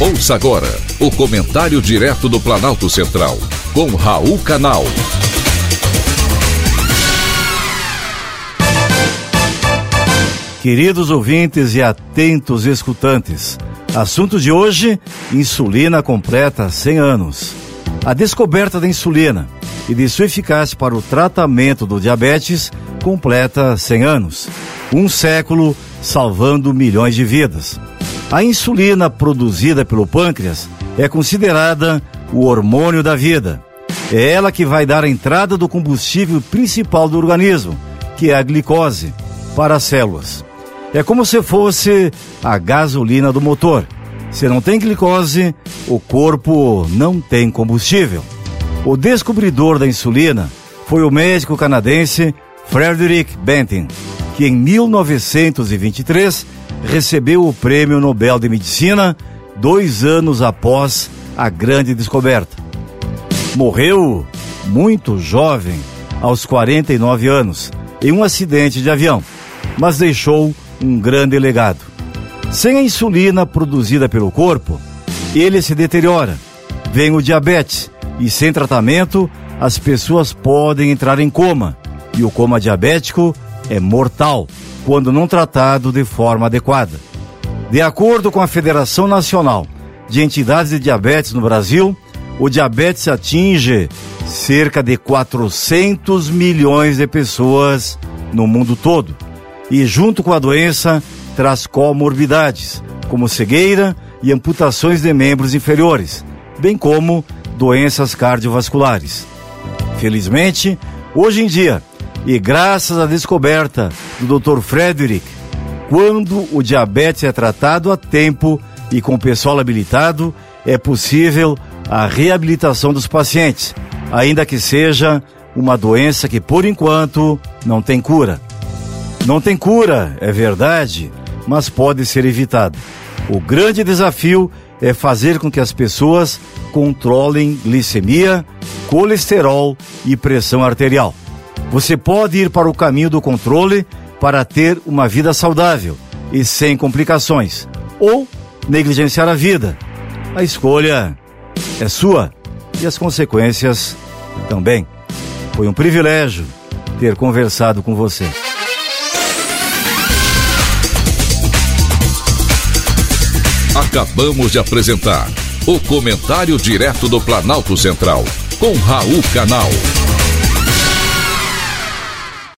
Ouça agora o comentário direto do Planalto Central, com Raul Canal. Queridos ouvintes e atentos escutantes, assunto de hoje: insulina completa 100 anos. A descoberta da insulina e de sua eficácia para o tratamento do diabetes completa 100 anos. Um século salvando milhões de vidas. A insulina produzida pelo pâncreas é considerada o hormônio da vida. É ela que vai dar a entrada do combustível principal do organismo, que é a glicose, para as células. É como se fosse a gasolina do motor. Se não tem glicose, o corpo não tem combustível. O descobridor da insulina foi o médico canadense Frederick Benton, que em 1923 recebeu o Prêmio Nobel de Medicina dois anos após a grande descoberta. Morreu muito jovem, aos 49 anos, em um acidente de avião, mas deixou um grande legado. Sem a insulina produzida pelo corpo, ele se deteriora. Vem o diabetes e sem tratamento, as pessoas podem entrar em coma. E o coma diabético é mortal quando não tratado de forma adequada. De acordo com a Federação Nacional de Entidades de Diabetes no Brasil, o diabetes atinge cerca de 400 milhões de pessoas no mundo todo. E junto com a doença, traz comorbidades, como cegueira e amputações de membros inferiores, bem como doenças cardiovasculares. Felizmente, hoje em dia, e graças à descoberta do Dr. Frederick, quando o diabetes é tratado a tempo e com pessoal habilitado, é possível a reabilitação dos pacientes, ainda que seja uma doença que por enquanto não tem cura. Não tem cura, é verdade, mas pode ser evitado. O grande desafio é fazer com que as pessoas controlem glicemia, colesterol e pressão arterial. Você pode ir para o caminho do controle para ter uma vida saudável e sem complicações, ou negligenciar a vida. A escolha é sua e as consequências também. Foi um privilégio ter conversado com você. Acabamos de apresentar o Comentário Direto do Planalto Central, com Raul Canal.